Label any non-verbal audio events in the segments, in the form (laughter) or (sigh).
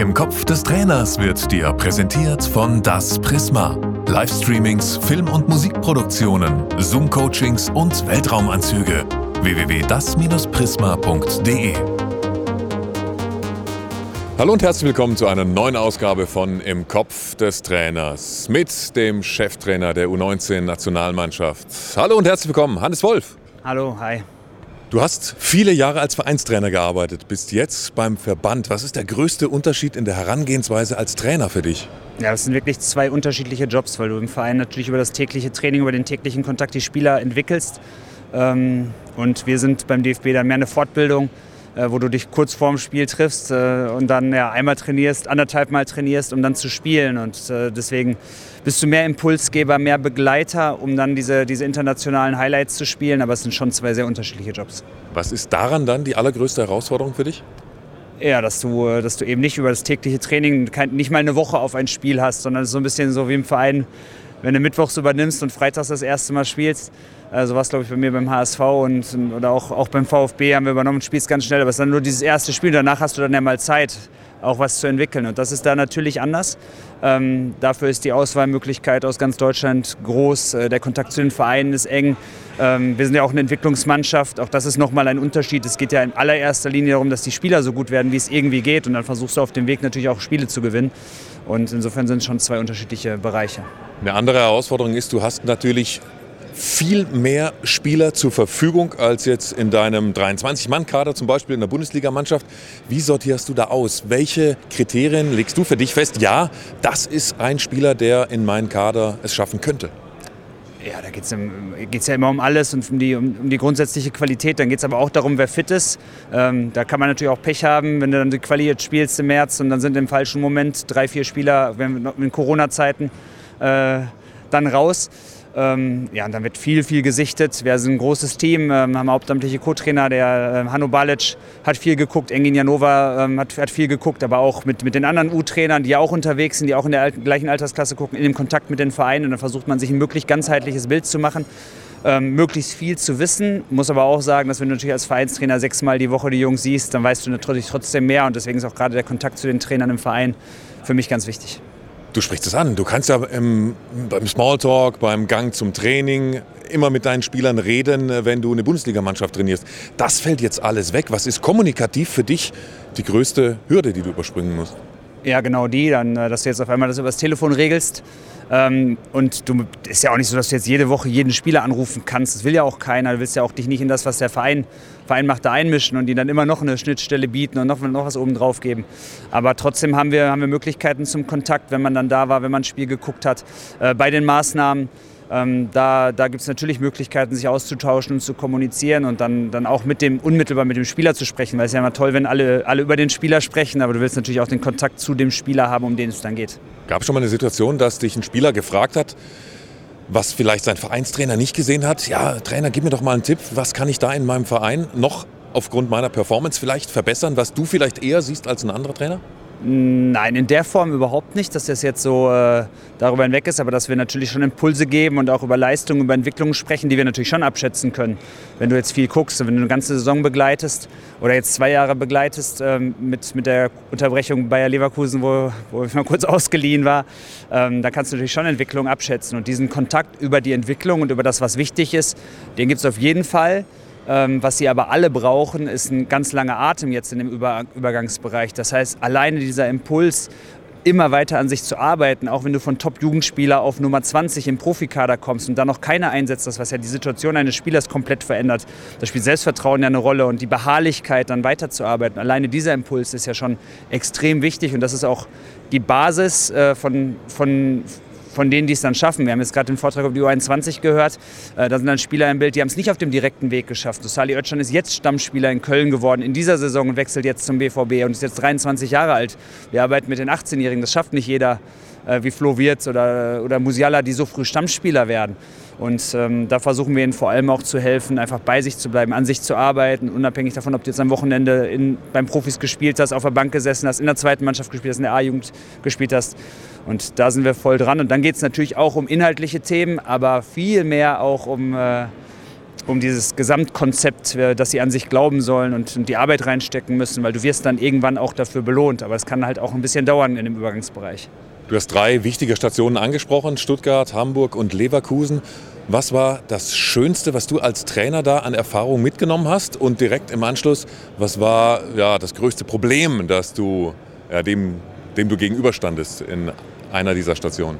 Im Kopf des Trainers wird dir präsentiert von Das Prisma. Livestreamings, Film- und Musikproduktionen, Zoom-Coachings und Weltraumanzüge. www.das-prisma.de Hallo und herzlich willkommen zu einer neuen Ausgabe von Im Kopf des Trainers mit dem Cheftrainer der U19-Nationalmannschaft. Hallo und herzlich willkommen, Hannes Wolf. Hallo, hi. Du hast viele Jahre als Vereinstrainer gearbeitet, bist jetzt beim Verband. Was ist der größte Unterschied in der Herangehensweise als Trainer für dich? Ja, das sind wirklich zwei unterschiedliche Jobs, weil du im Verein natürlich über das tägliche Training, über den täglichen Kontakt die Spieler entwickelst. Ähm, und wir sind beim DFB dann mehr eine Fortbildung, wo du dich kurz vorm Spiel triffst äh, und dann ja, einmal trainierst, anderthalb Mal trainierst, um dann zu spielen. Und äh, deswegen bist du mehr Impulsgeber, mehr Begleiter, um dann diese, diese internationalen Highlights zu spielen. Aber es sind schon zwei sehr unterschiedliche Jobs. Was ist daran dann die allergrößte Herausforderung für dich? Ja, dass du, dass du eben nicht über das tägliche Training nicht mal eine Woche auf ein Spiel hast, sondern so ein bisschen so wie im Verein, wenn du Mittwochs übernimmst und Freitags das erste Mal spielst. Also was glaube ich bei mir beim HSV und oder auch, auch beim VfB haben wir übernommen spielst ganz schnell. Aber es ist dann nur dieses erste Spiel. Danach hast du dann ja mal Zeit, auch was zu entwickeln. Und das ist da natürlich anders. Ähm, dafür ist die Auswahlmöglichkeit aus ganz Deutschland groß. Äh, der Kontakt zu den Vereinen ist eng. Ähm, wir sind ja auch eine Entwicklungsmannschaft. Auch das ist nochmal ein Unterschied. Es geht ja in allererster Linie darum, dass die Spieler so gut werden, wie es irgendwie geht. Und dann versuchst du auf dem Weg natürlich auch Spiele zu gewinnen. Und insofern sind es schon zwei unterschiedliche Bereiche. Eine andere Herausforderung ist, du hast natürlich viel mehr Spieler zur Verfügung als jetzt in deinem 23-Mann-Kader, zum Beispiel in der Bundesligamannschaft. Wie sortierst du da aus? Welche Kriterien legst du für dich fest? Ja, das ist ein Spieler, der in meinen Kader es schaffen könnte. Ja, da geht es ja immer um alles und um die, um, um die grundsätzliche Qualität. Dann geht es aber auch darum, wer fit ist. Ähm, da kann man natürlich auch Pech haben, wenn du dann die Qualität spielst im März und dann sind im falschen Moment drei, vier Spieler in Corona-Zeiten äh, dann raus. Ähm, ja, und dann wird viel, viel gesichtet. Wir sind ein großes Team, ähm, haben hauptamtliche Co-Trainer, der äh, Hanno Balic hat viel geguckt, Engin Janova ähm, hat, hat, viel geguckt, aber auch mit, mit den anderen U-Trainern, die ja auch unterwegs sind, die auch in der alten, gleichen Altersklasse gucken, in dem Kontakt mit den Vereinen. Und dann versucht man sich ein möglichst ganzheitliches Bild zu machen. Ähm, möglichst viel zu wissen. Muss aber auch sagen, dass wenn du natürlich als Vereinstrainer sechsmal die Woche die Jungs siehst, dann weißt du natürlich trotzdem mehr und deswegen ist auch gerade der Kontakt zu den Trainern im Verein für mich ganz wichtig. Du sprichst es an. Du kannst ja im, beim Smalltalk, beim Gang zum Training immer mit deinen Spielern reden, wenn du eine Bundesligamannschaft trainierst. Das fällt jetzt alles weg. Was ist kommunikativ für dich die größte Hürde, die du überspringen musst? Ja, genau die. Dann, äh, dass du jetzt auf einmal das über das Telefon regelst. Ähm, und du ist ja auch nicht so, dass du jetzt jede Woche jeden Spieler anrufen kannst. Das will ja auch keiner. Du willst ja auch dich nicht in das, was der Verein, Verein macht, da einmischen und die dann immer noch eine Schnittstelle bieten und noch, noch was oben drauf geben. Aber trotzdem haben wir, haben wir Möglichkeiten zum Kontakt, wenn man dann da war, wenn man ein Spiel geguckt hat. Äh, bei den Maßnahmen ähm, da da gibt es natürlich Möglichkeiten, sich auszutauschen und zu kommunizieren und dann, dann auch mit dem, unmittelbar mit dem Spieler zu sprechen, weil es ist ja immer toll, wenn alle, alle über den Spieler sprechen, aber du willst natürlich auch den Kontakt zu dem Spieler haben, um den es dann geht. Gab es schon mal eine Situation, dass dich ein Spieler gefragt hat, was vielleicht sein Vereinstrainer nicht gesehen hat? Ja, Trainer, gib mir doch mal einen Tipp, was kann ich da in meinem Verein noch aufgrund meiner Performance vielleicht verbessern, was du vielleicht eher siehst als ein anderer Trainer? Nein, in der Form überhaupt nicht, dass das jetzt so äh, darüber hinweg ist, aber dass wir natürlich schon Impulse geben und auch über Leistungen, über Entwicklungen sprechen, die wir natürlich schon abschätzen können. Wenn du jetzt viel guckst, wenn du eine ganze Saison begleitest oder jetzt zwei Jahre begleitest ähm, mit, mit der Unterbrechung Bayer Leverkusen, wo, wo ich mal kurz (laughs) ausgeliehen war, ähm, da kannst du natürlich schon Entwicklungen abschätzen. Und diesen Kontakt über die Entwicklung und über das, was wichtig ist, den gibt es auf jeden Fall. Ähm, was sie aber alle brauchen, ist ein ganz langer Atem jetzt in dem Über Übergangsbereich. Das heißt, alleine dieser Impuls, immer weiter an sich zu arbeiten, auch wenn du von Top-Jugendspieler auf Nummer 20 im Profikader kommst und dann noch keiner einsetzt, das was ja die Situation eines Spielers komplett verändert. Da spielt Selbstvertrauen ja eine Rolle und die Beharrlichkeit, dann weiterzuarbeiten. Alleine dieser Impuls ist ja schon extrem wichtig und das ist auch die Basis äh, von, von, von denen, die es dann schaffen. Wir haben jetzt gerade den Vortrag über die U21 gehört. Äh, da sind dann Spieler im Bild, die haben es nicht auf dem direkten Weg geschafft. So, Sali Özcan ist jetzt Stammspieler in Köln geworden in dieser Saison und wechselt jetzt zum BVB und ist jetzt 23 Jahre alt. Wir arbeiten mit den 18-Jährigen. Das schafft nicht jeder wie Flo Wirtz oder, oder Musiala, die so früh Stammspieler werden. Und ähm, da versuchen wir ihnen vor allem auch zu helfen, einfach bei sich zu bleiben, an sich zu arbeiten, unabhängig davon, ob du jetzt am Wochenende in, beim Profis gespielt hast, auf der Bank gesessen hast, in der zweiten Mannschaft gespielt hast, in der A-Jugend gespielt hast. Und da sind wir voll dran. Und dann geht es natürlich auch um inhaltliche Themen, aber viel mehr auch um, äh, um dieses Gesamtkonzept, äh, dass sie an sich glauben sollen und die Arbeit reinstecken müssen, weil du wirst dann irgendwann auch dafür belohnt. Aber es kann halt auch ein bisschen dauern in dem Übergangsbereich. Du hast drei wichtige Stationen angesprochen, Stuttgart, Hamburg und Leverkusen. Was war das Schönste, was du als Trainer da an Erfahrung mitgenommen hast? Und direkt im Anschluss, was war ja, das größte Problem, das du, ja, dem, dem du gegenüberstandest in einer dieser Stationen?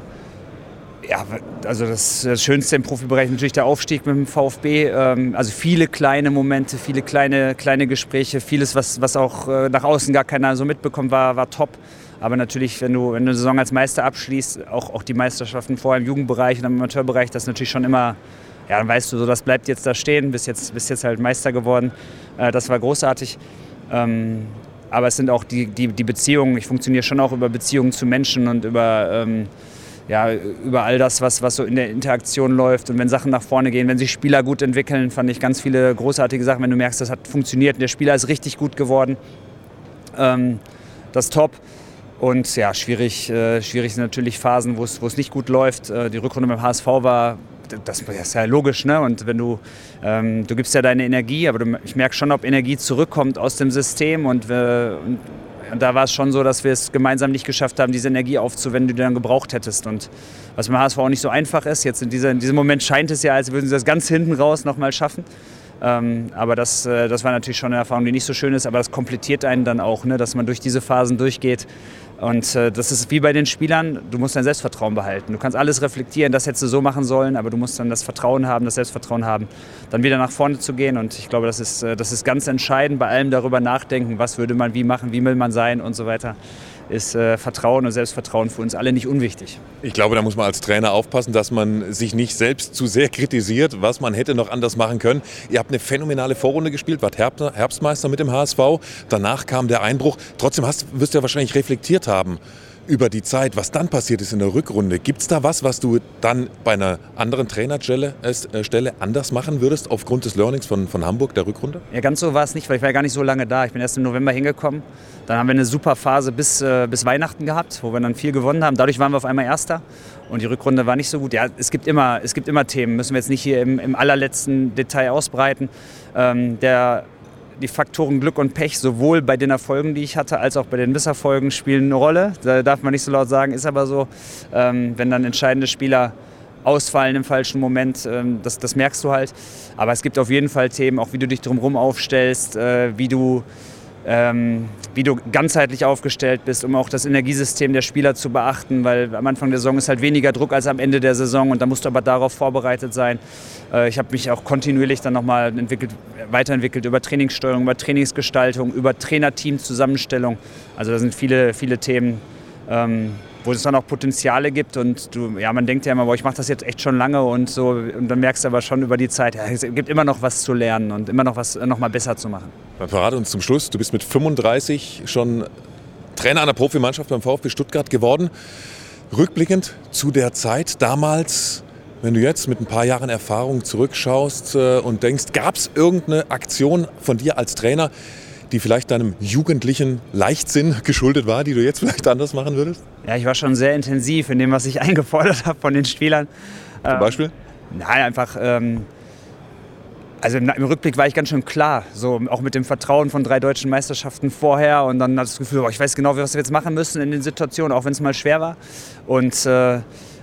Ja, also das, das, Schönste im Profibereich ist natürlich der Aufstieg mit dem VfB. Ähm, also viele kleine Momente, viele kleine, kleine Gespräche, vieles, was, was auch äh, nach außen gar keiner so mitbekommt, war, war top. Aber natürlich, wenn du, wenn du eine Saison als Meister abschließt, auch, auch die Meisterschaften vorher im Jugendbereich und im Amateurbereich, das ist natürlich schon immer, ja, dann weißt du so, das bleibt jetzt da stehen, bist jetzt, bist jetzt halt Meister geworden. Äh, das war großartig. Ähm, aber es sind auch die, die, die Beziehungen, ich funktioniere schon auch über Beziehungen zu Menschen und über, ähm, ja, über all das, was, was so in der Interaktion läuft und wenn Sachen nach vorne gehen, wenn sich Spieler gut entwickeln, fand ich ganz viele großartige Sachen, wenn du merkst, das hat funktioniert und der Spieler ist richtig gut geworden. Ähm, das ist top. Und ja, schwierig, äh, schwierig sind natürlich Phasen, wo es nicht gut läuft. Äh, die Rückrunde beim HSV war, das, das ist ja logisch, ne? Und wenn du, ähm, du gibst ja deine Energie, aber du, ich merke schon, ob Energie zurückkommt aus dem System und, äh, und, und da war es schon so, dass wir es gemeinsam nicht geschafft haben, diese Energie aufzuwenden, die du dann gebraucht hättest. Und was beim HSV auch nicht so einfach ist, jetzt in, dieser, in diesem Moment scheint es ja, als würden sie das ganz hinten raus nochmal schaffen. Ähm, aber das, äh, das war natürlich schon eine Erfahrung, die nicht so schön ist, aber das komplettiert einen dann auch, ne, dass man durch diese Phasen durchgeht. Und äh, das ist wie bei den Spielern, du musst dein Selbstvertrauen behalten. Du kannst alles reflektieren, das hättest du so machen sollen, aber du musst dann das Vertrauen haben, das Selbstvertrauen haben, dann wieder nach vorne zu gehen. Und ich glaube, das ist, äh, das ist ganz entscheidend, bei allem darüber nachdenken, was würde man wie machen, wie will man sein und so weiter ist äh, Vertrauen und Selbstvertrauen für uns alle nicht unwichtig. Ich glaube, da muss man als Trainer aufpassen, dass man sich nicht selbst zu sehr kritisiert, was man hätte noch anders machen können. Ihr habt eine phänomenale Vorrunde gespielt, wart Herbstmeister mit dem HSV. Danach kam der Einbruch. Trotzdem hast, wirst du ja wahrscheinlich reflektiert haben über die Zeit, was dann passiert ist in der Rückrunde. Gibt es da was, was du dann bei einer anderen Trainerstelle äh, anders machen würdest aufgrund des Learnings von, von Hamburg, der Rückrunde? Ja, ganz so war es nicht, weil ich war ja gar nicht so lange da. Ich bin erst im November hingekommen. Dann haben wir eine super Phase bis, äh, bis Weihnachten gehabt, wo wir dann viel gewonnen haben. Dadurch waren wir auf einmal Erster und die Rückrunde war nicht so gut. Ja, es gibt immer, es gibt immer Themen, müssen wir jetzt nicht hier im, im allerletzten Detail ausbreiten. Ähm, der die Faktoren Glück und Pech sowohl bei den Erfolgen, die ich hatte, als auch bei den Misserfolgen spielen eine Rolle. Da darf man nicht so laut sagen, ist aber so. Ähm, wenn dann entscheidende Spieler ausfallen im falschen Moment, ähm, das, das merkst du halt. Aber es gibt auf jeden Fall Themen, auch wie du dich drumherum aufstellst, äh, wie du ähm, wie du ganzheitlich aufgestellt bist, um auch das Energiesystem der Spieler zu beachten, weil am Anfang der Saison ist halt weniger Druck als am Ende der Saison und da musst du aber darauf vorbereitet sein. Äh, ich habe mich auch kontinuierlich dann nochmal entwickelt, weiterentwickelt über Trainingssteuerung, über Trainingsgestaltung, über Trainerteam-Zusammenstellung. Also da sind viele, viele Themen. Ähm, wo es dann auch Potenziale gibt und du, ja, man denkt ja immer, boah, ich mache das jetzt echt schon lange und so und dann merkst du aber schon über die Zeit, ja, es gibt immer noch was zu lernen und immer noch was noch mal besser zu machen. Dann verrate uns zum Schluss, du bist mit 35 schon Trainer einer Profimannschaft beim VfB Stuttgart geworden. Rückblickend zu der Zeit damals, wenn du jetzt mit ein paar Jahren Erfahrung zurückschaust äh, und denkst, gab es irgendeine Aktion von dir als Trainer, die vielleicht deinem jugendlichen Leichtsinn geschuldet war, die du jetzt vielleicht anders machen würdest? Ja, ich war schon sehr intensiv in dem, was ich (laughs) eingefordert habe von den Spielern. Zum Beispiel? Ähm, nein, einfach. Ähm, also im, im, Rückblick war ich ganz schön klar, so auch mit dem Vertrauen von drei deutschen Meisterschaften vorher und dann hatte ich das Gefühl, ich weiß genau, was wir jetzt machen müssen in den Situationen, auch wenn es mal schwer war. Und äh,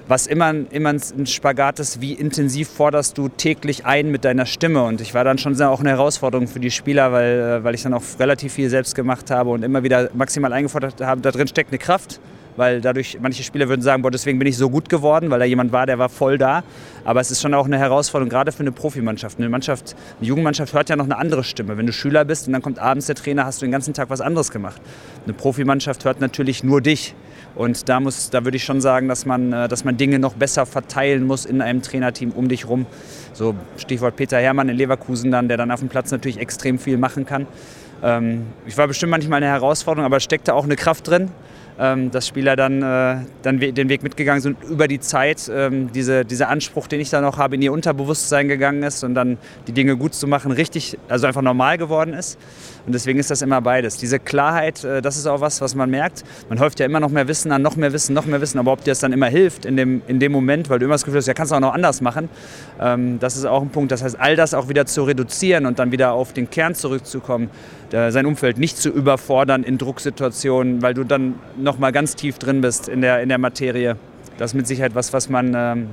was immer, immer ein Spagat ist, wie intensiv forderst du täglich ein mit deiner Stimme. Und ich war dann schon auch eine Herausforderung für die Spieler, weil, äh, weil ich dann auch relativ viel selbst gemacht habe und immer wieder maximal eingefordert habe, da drin steckt eine Kraft. Weil dadurch, manche Spieler würden sagen, boah, deswegen bin ich so gut geworden, weil da jemand war, der war voll da. Aber es ist schon auch eine Herausforderung, gerade für eine Profimannschaft. Eine Mannschaft, eine Jugendmannschaft hört ja noch eine andere Stimme. Wenn du Schüler bist und dann kommt abends der Trainer, hast du den ganzen Tag was anderes gemacht. Eine Profimannschaft hört natürlich nur dich. Und da, muss, da würde ich schon sagen, dass man, äh, dass man Dinge noch besser verteilen muss in einem Trainerteam um dich rum. So Stichwort Peter Hermann in Leverkusen dann, der dann auf dem Platz natürlich extrem viel machen kann. Ähm, ich war bestimmt manchmal eine Herausforderung, aber steckte auch eine Kraft drin. Ähm, dass Spieler dann, äh, dann den Weg mitgegangen sind über die Zeit ähm, diese, dieser Anspruch, den ich da noch habe, in ihr Unterbewusstsein gegangen ist und dann die Dinge gut zu machen, richtig, also einfach normal geworden ist. Und deswegen ist das immer beides. Diese Klarheit, äh, das ist auch was, was man merkt. Man häuft ja immer noch mehr Wissen an, noch mehr Wissen, noch mehr Wissen. Aber ob dir das dann immer hilft in dem, in dem Moment, weil du immer das Gefühl hast, ja, kannst du auch noch anders machen, ähm, das ist auch ein Punkt. Das heißt, all das auch wieder zu reduzieren und dann wieder auf den Kern zurückzukommen, sein Umfeld nicht zu überfordern in Drucksituationen, weil du dann noch mal ganz tief drin bist in der, in der Materie. Das ist mit Sicherheit was, was man ähm,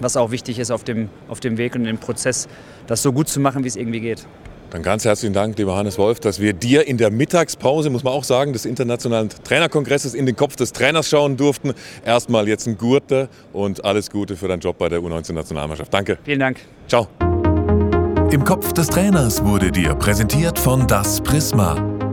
was auch wichtig ist auf dem, auf dem Weg und im Prozess, das so gut zu machen, wie es irgendwie geht. Dann ganz herzlichen Dank, lieber Hannes Wolf, dass wir dir in der Mittagspause, muss man auch sagen, des Internationalen Trainerkongresses in den Kopf des Trainers schauen durften. Erstmal jetzt ein Gurte und alles Gute für deinen Job bei der U19-Nationalmannschaft. Danke. Vielen Dank. Ciao. Im Kopf des Trainers wurde dir präsentiert von Das Prisma.